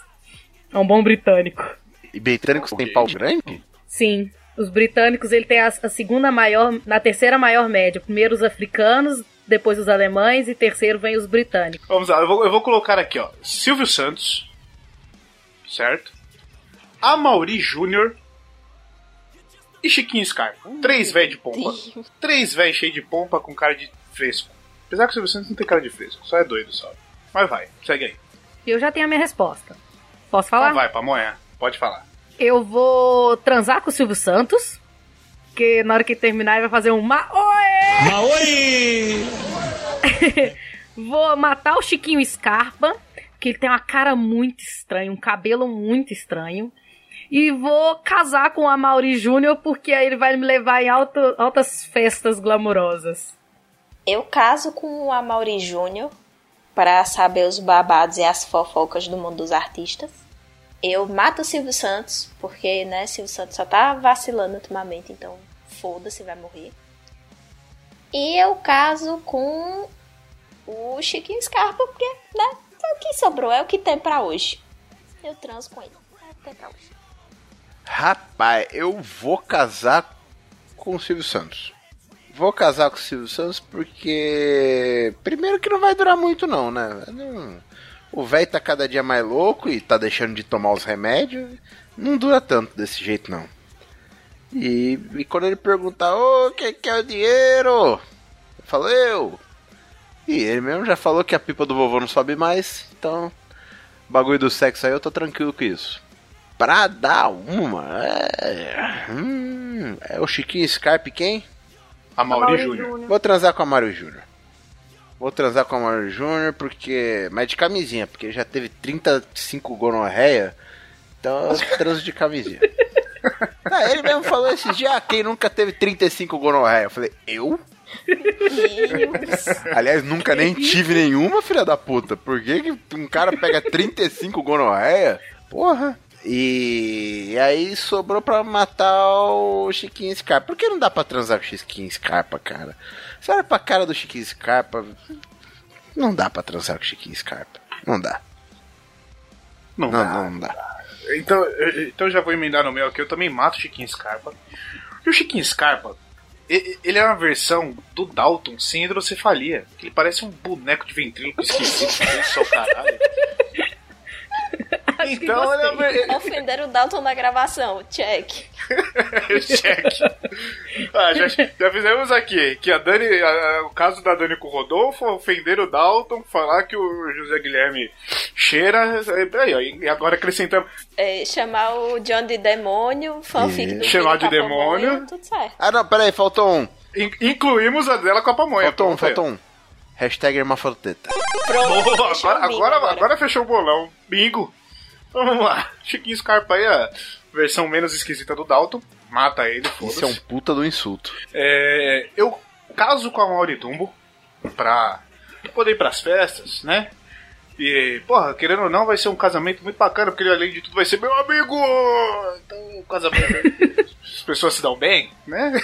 A um bom britânico. E britânicos têm pau grande? Sim. Os britânicos, ele tem a, a segunda maior, na terceira maior média. Primeiro os africanos, depois os alemães e terceiro vem os britânicos. Vamos lá, eu vou, eu vou colocar aqui, ó. Silvio Santos. Certo? Amaury Júnior. E Chiquinho Scarpa. Três velhos de pompa. Três velhos cheios de pompa com cara de fresco. Apesar que o Silvio Santos não tem cara de fresco, só é doido só. Mas vai, segue aí. Eu já tenho a minha resposta. Posso falar? Então vai, Pamonha, pode falar. Eu vou transar com o Silvio Santos. Porque na hora que terminar ele vai fazer um Maoi! Maoi! Vou matar o Chiquinho Scarpa, que ele tem uma cara muito estranha, um cabelo muito estranho. E vou casar com a Mauri Júnior, porque aí ele vai me levar em alto- altas festas glamurosas. Eu caso com o Amaury Júnior para saber os babados e as fofocas do mundo dos artistas. Eu mato o Silvio Santos, porque, né, Silvio Santos só tá vacilando ultimamente, então foda-se, vai morrer. E eu caso com o Chiquinho Scarpa, porque, né, é o que sobrou, é o que tem pra hoje. Eu transo com ele. É pra hoje. Rapaz, eu vou casar com o Silvio Santos. Vou casar com o Silvio Santos porque. Primeiro que não vai durar muito, não, né? O velho tá cada dia mais louco e tá deixando de tomar os remédios. Não dura tanto desse jeito, não. E, e quando ele perguntar, ô, quem que é o dinheiro? Eu falo, eu. E ele mesmo já falou que a pipa do vovô não sobe mais, então. Bagulho do sexo aí eu tô tranquilo com isso. Pra dar uma. É, hum, é o Chiquinho Scarpe quem? Amaury Júnior. Vou transar com a Mário Júnior. Vou transar com a Mauro Júnior porque. Mas de camisinha, porque já teve 35 gonorreia. Então eu transo de camisinha. ah, ele mesmo falou esses dias, ah, quem nunca teve 35 gonorreia? Eu falei, eu? Aliás, nunca nem tive nenhuma, filha da puta. Por que, que um cara pega 35 gonorreia? Porra. E, e aí sobrou pra matar o Chiquinho Scarpa. Por que não dá pra transar com o Chiquinho Scarpa, cara? Você olha pra cara do Chiquinho Scarpa. Não dá pra transar com o Chiquinho Scarpa. Não dá. Não, Não, dá. não, não dá. Então, eu- então eu já vou emendar no meu aqui. Eu também mato o Chiquinho Scarpa. E o Chiquinho Scarpa, ele é uma versão do Dalton sem hidrocefalia. Ele parece um boneco de ventríloco esquisito. só caralho. Acho que Então é, gostei. uma- Ofenderam o Dalton na gravação. Check. Cheque. Ah, já, já fizemos aqui que a Dani, a- a- o caso da Dani com o Rodolfo, ofender o Dalton, falar que o José Guilherme cheira. Aí, ó, e agora acrescentamos. É, chamar o John de demônio, fanfic do Chamar de demônio. Tudo certo. Ah, não, peraí, faltou um. in- incluímos a dela com a pamonha. Faltou um, aí. faltou um. Hashtag Hermafrodita. Pronto. Boa, agora, bingo agora, agora fechou o bolão. Bingo. Então, Vamos lá. Chiquinho Scarpa aí, a versão menos esquisita do Dalton. Mata ele, Isso é um foda-se. puta do insulto. É, eu caso com a Mauri Dumbo pra poder ir pras festas, né? E, porra, querendo ou não, vai ser um casamento muito bacana, porque ele, além de tudo, vai ser meu amigo! Então, o casamento. as pessoas se dão bem, né?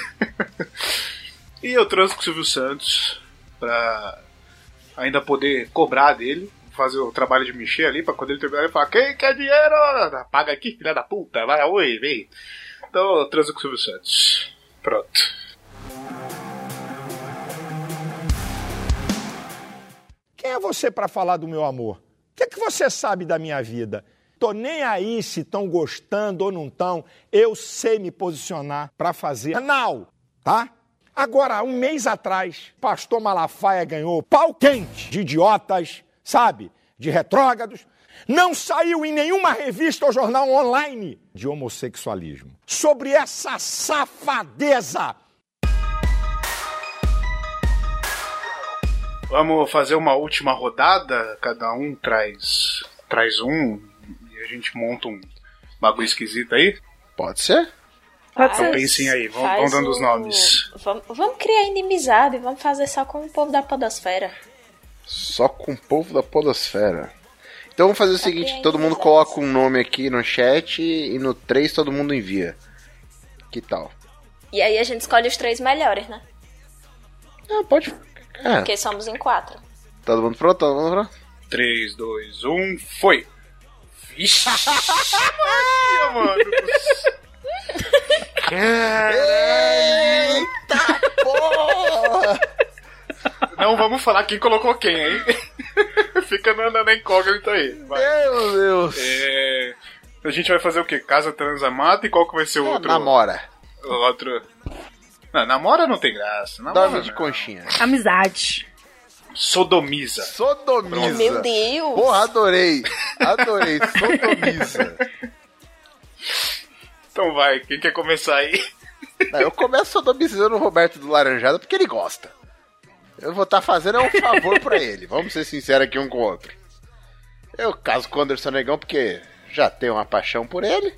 e eu transo com o Silvio Santos pra ainda poder cobrar dele, fazer o trabalho de mexer ali, pra quando ele terminar, ele falar: Quem quer dinheiro? Paga aqui, filha da puta, vai, oi, vem. Então, eu transo com o Silvio Santos. Pronto. Quem é você para falar do meu amor? O que, é que você sabe da minha vida? Tô nem aí se estão gostando ou não estão. Eu sei me posicionar para fazer anal, tá? Agora, um mês atrás, pastor Malafaia ganhou pau quente de idiotas, sabe? De retrógrados. Não saiu em nenhuma revista ou jornal online de homossexualismo. Sobre essa safadeza Vamos fazer uma última rodada, cada um traz traz um e a gente monta um bagulho esquisito aí. Pode ser? Faz- Então pensem aí, vão- vão dando os o- nomes. Vamos, vamos criar inimizade, vamos fazer só com o povo da podosfera. Só com o povo da podosfera. Então vamos fazer o seguinte, tem todo mundo coloca um nome aqui no chat e no 3 todo mundo envia. Que tal? E aí a gente escolhe os três melhores, né? Ah, pode. É, Porque somos em quatro. todo mundo pronto? Todo mundo pronto? 3, 2, 1, foi! Vixe! Maria, mano! Eita porra! Não vamos falar quem colocou quem, hein? Fica na, na, na incógnita aí. Vai. Meu Deus! É, a gente vai fazer o quê? Casa transa mata e qual que vai ser o outro? Namora. O outro. Não, namora não tem graça. Namora Dorme de não. conchinha. Amizade. Sodomiza. Sodomiza. Meu Deus! Porra, adorei. Adorei. Sodomiza. Então vai, quem quer começar aí? Não, eu começo sodomizando o Roberto do Laranjada porque ele gosta. Eu vou estar fazendo um favor pra ele. Vamos ser sinceros aqui um com o outro. Eu caso com o Anderson Negão porque já tenho uma paixão por ele.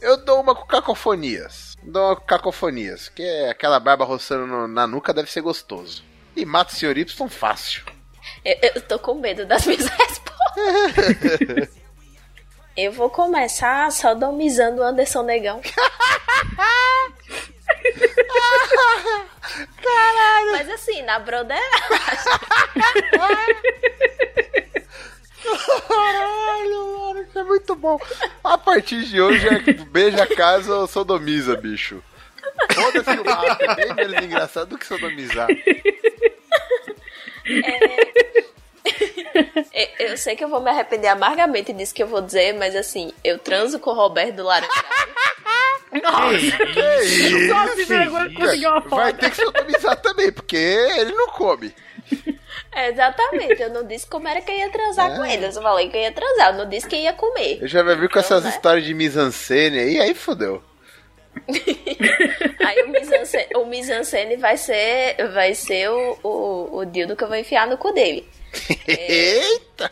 Eu dou uma com cacofonias. Dou uma com cacofonias, que é aquela barba roçando no- na nuca deve ser gostoso. E mato o Sr. Y fácil. Eu, eu tô com medo das minhas respostas. eu vou começar sodomizando o Anderson Negão. Caralho! Mas assim, na broderagem. Caralho, mano, isso é muito bom. A partir de hoje é beija a casa ou sodomiza, bicho. Foda-se o é bem menos engraçado do que sodomizar. Eu, eu sei que eu vou me arrepender amargamente disso que eu vou dizer, mas assim, eu transo com o Roberto do Laranja. Que isso? Só se vergonha conseguiu uma Vai foto. ter que sodomizar também, porque ele não come. É, exatamente, eu não disse como era que eu ia transar com ele. Eu só falei que eu ia transar, eu não disse que ia comer. Eu já vai vir com Então, essas né? histórias de mise-en-scène aí, aí fodeu. Aí o mise-en-scène- o mise-en-scène vai ser, vai ser o, o, o dildo que eu vou enfiar no cu dele. Eita!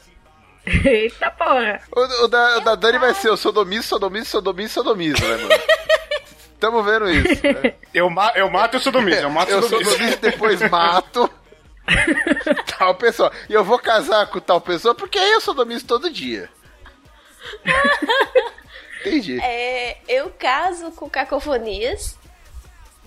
Eita porra! O, o da, o da Dani vai ser o sodomizo, sodomizo, sodomizo, sodomizo, né, mano? Tamo vendo isso. Né? Eu, ma eu mato e eu sodomizo. Eu mato e Eu sodomizo. sodomizo depois mato. tal pessoa. E eu vou casar com tal pessoa porque aí eu sodomizo todo dia. Entendi. É, eu caso com cacofonias.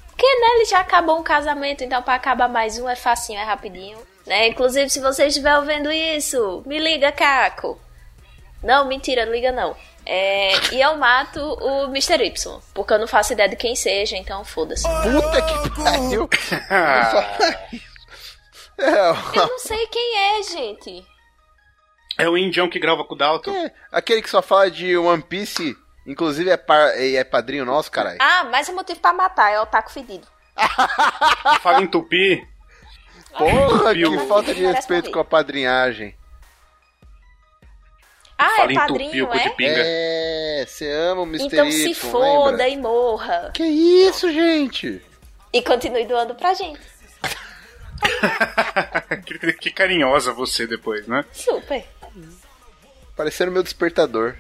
Porque nele já acabou um casamento, então pra acabar mais um é facinho, é rapidinho. Né? Inclusive, se você estiver ouvindo isso, me liga, Caco. Não, mentira, não liga não. É, e eu mato o Mr. Y, porque eu não faço ideia de quem seja, então foda-se. Puta que pariu. Eu não sei quem é, gente. É o indião que grava com o Dalton. é, aquele que só fala de One Piece, inclusive é, par, é, é padrinho nosso, caralho. Ah, mais um motivo pra matar, é o taco fedido. Fala em tupi. Porra, que falta de respeito com a padrinhagem. Ah, Fala é em tupi, padrinho, cu de é? pinga. É, você ama o Mr. Então Y, se foda lembra? e morra. Que isso, gente? E continue doando pra gente. que, que carinhosa você depois, né? Super. Parecendo meu despertador.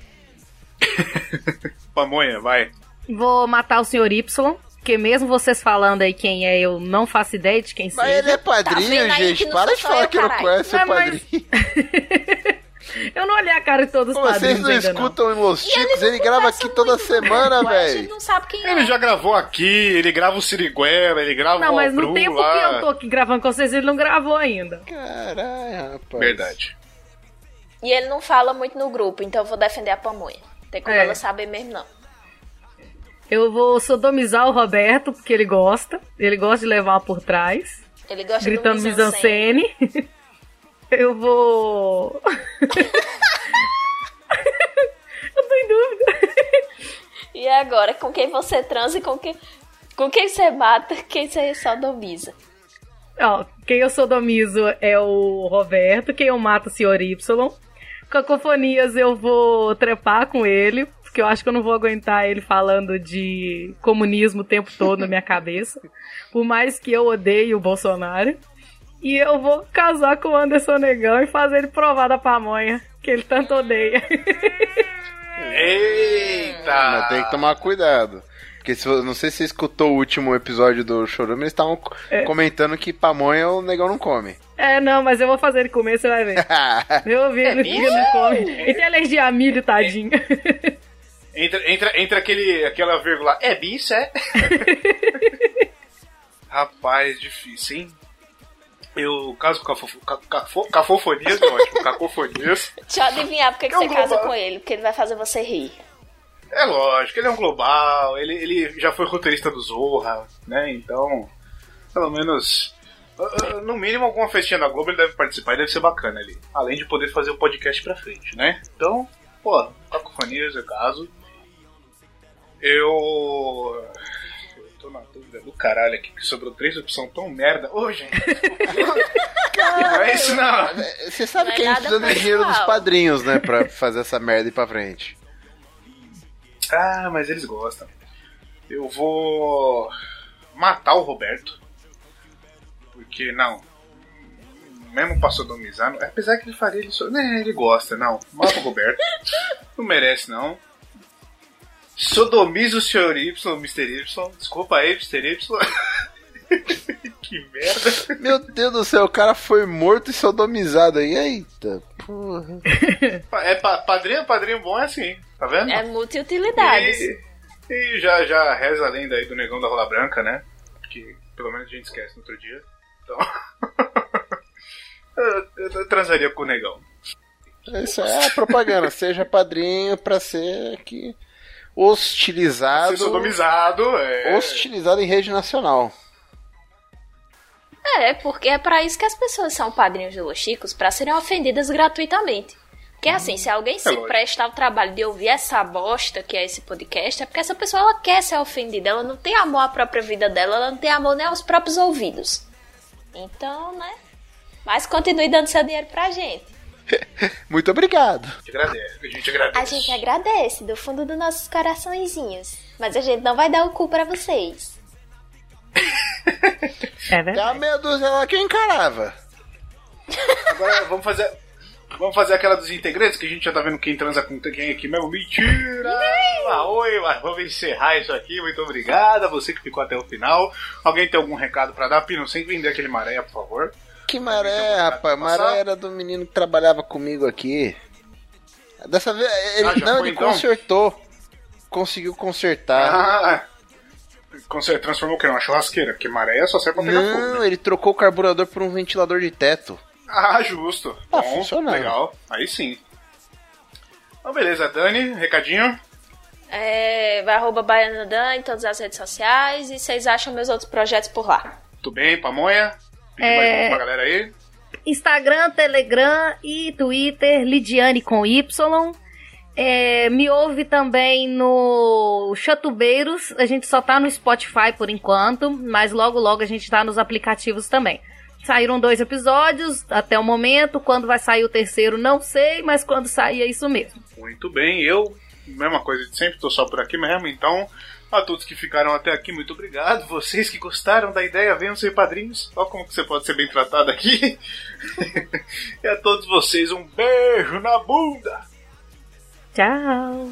Pamonha, vai. Vou matar o Sr. Y, porque mesmo vocês falando aí quem é, eu não faço ideia de quem Mas seja. ele é Tá padrinho, aí gente. não Para de falar eu, que não caralho. conhece o Não, mas- padrinho. Eu não olhei a cara de todos os Pô, Vocês padrinhos não escutam Los E Chicos? não Ele grava aqui toda muito semana, velho. não sabe quem Ele é. já gravou aqui, ele grava o Siriguela, ele grava Não, o mas no tempo lá. que eu tô aqui gravando com vocês, ele não gravou ainda. Caralho, rapaz. Verdade. E ele não fala muito no grupo, então eu vou defender a pamonha. Tem como É. ela saber mesmo, não. Eu vou sodomizar o Roberto, porque ele gosta. Ele gosta de levar por trás. Ele gosta gritando mise-en-scène. Eu vou. eu tô em dúvida. E agora, com quem você transa e com quem, com quem você mata, quem você sodomiza. Ó, quem eu sodomizo é o Roberto, quem eu mato é o Sr. Y. Cacofonias eu vou trepar com ele, porque eu acho que eu não vou aguentar ele falando de comunismo o tempo todo na minha cabeça. Por mais que eu odeie o Bolsonaro. E eu vou casar com o Anderson Negão e fazer ele provar da pamonha, que ele tanto odeia. Eita! Mas tem que tomar cuidado. Porque se, não sei se você escutou o último episódio do Chorume, eles estavam É. comentando que pamonha o negão não come. é, não, mas eu vou fazer ele comer, você vai ver. Eu ouvi, ele bicho? ele não come. Ele tem alergia a milho, tadinho. Entra, entra, entra aquele, aquela vírgula. É bicho, é? Rapaz, difícil, hein? Eu caso com cafofo, ca- cafo, cafofonias, é ótimo. Cacofonias. Deixa eu adivinhar porque que É um você casa global. com ele, porque ele vai fazer você rir. É lógico, ele é um global, ele, ele já foi roteirista do Zorra, né? Então, pelo menos, ah, ah, no mínimo, alguma festinha da Globo ele deve participar e deve ser bacana ali. Além de poder fazer o podcast pra frente, né? Então, pô, cacofonias, é caso. Eu. Eu tô na dúvida do caralho aqui, que sobrou três opções tão merda. Ô, gente, não é isso não. Você sabe Não é que a gente nada precisa do dinheiro dos padrinhos, né? Pra fazer essa merda ir pra frente. Ah, mas eles gostam. Eu vou matar o Roberto. Porque, não. Mesmo pra sodomizar, não- apesar que ele faria ele. So... Né, ele gosta, não. Mata o Roberto. não merece, não. Sodomiza o Sr. Y, Mr. Y. Desculpa aí, Mr. Y. que merda. Meu Deus do céu, o cara foi morto e sodomizado aí. Eita, porra. É pa- padrinho, padrinho bom é assim, tá vendo? É multi-utilidades. E, e já, já reza a lenda aí do negão da rola branca, né? Que pelo menos a gente esquece no outro dia. Então. eu, eu- eu transaria com o negão. Isso é a propaganda. Seja padrinho pra ser aqui hostilizado. É. Hostilizado em rede nacional. É, porque é pra isso que as pessoas são padrinhos de Los Chicos, pra serem ofendidas gratuitamente. Porque assim, se alguém se lógico. presta ao trabalho de ouvir essa bosta que é esse podcast, é porque essa pessoa ela quer ser ofendida, ela não tem amor à própria vida dela, ela não tem amor nem aos próprios ouvidos. Então, né? Mas continue dando seu dinheiro pra gente. Muito obrigado. A gente agradece, a gente agradece. A gente agradece do fundo dos nossos coraçõezinhos. Mas a gente não vai dar o cu pra vocês. É verdade. uma meia dúzia lá que eu encarava. Agora vamos fazer. Vamos fazer aquela dos integrantes que a gente já tá vendo quem transa com quem aqui mesmo. Mentira! Ah, oi, mas vamos encerrar isso aqui. Muito obrigado a você que ficou até o final. Alguém tem algum recado pra dar? Pino, sem vender aquele maré, por favor. Que maré, Então, rapaz. Maré era do menino que trabalhava comigo aqui. Dessa vez, ele, Ah, não, foi, ele então? consertou. Conseguiu consertar. Ah, conser- transformou o que? Numa churrasqueira? Porque maré só serve pra pegar fogo. não, né? ele trocou o carburador por um ventilador de teto. Ah, justo. Tá Bom, funcionando. legal. Aí sim. Então, beleza, Dani, recadinho. É, vai arroba Baianadan em todas as redes sociais e vocês acham meus outros projetos por lá. Tudo bem, Pamonha? É. mais pra galera aí. Instagram, Telegram e Twitter, Lidiane com Y. É, me ouve também no Chatubeiros. A gente só tá no Spotify por enquanto, mas logo logo a gente tá nos aplicativos também. Saíram dois episódios até o momento. Quando vai sair o terceiro, não sei, mas quando sair é isso mesmo. Muito bem, eu, mesma coisa de sempre, tô só por aqui mesmo, então, a todos que ficaram até aqui, muito obrigado. Vocês que gostaram da ideia, venham ser padrinhos. Olha como que você pode ser bem tratado aqui. e a todos vocês, um beijo na bunda! Tchau!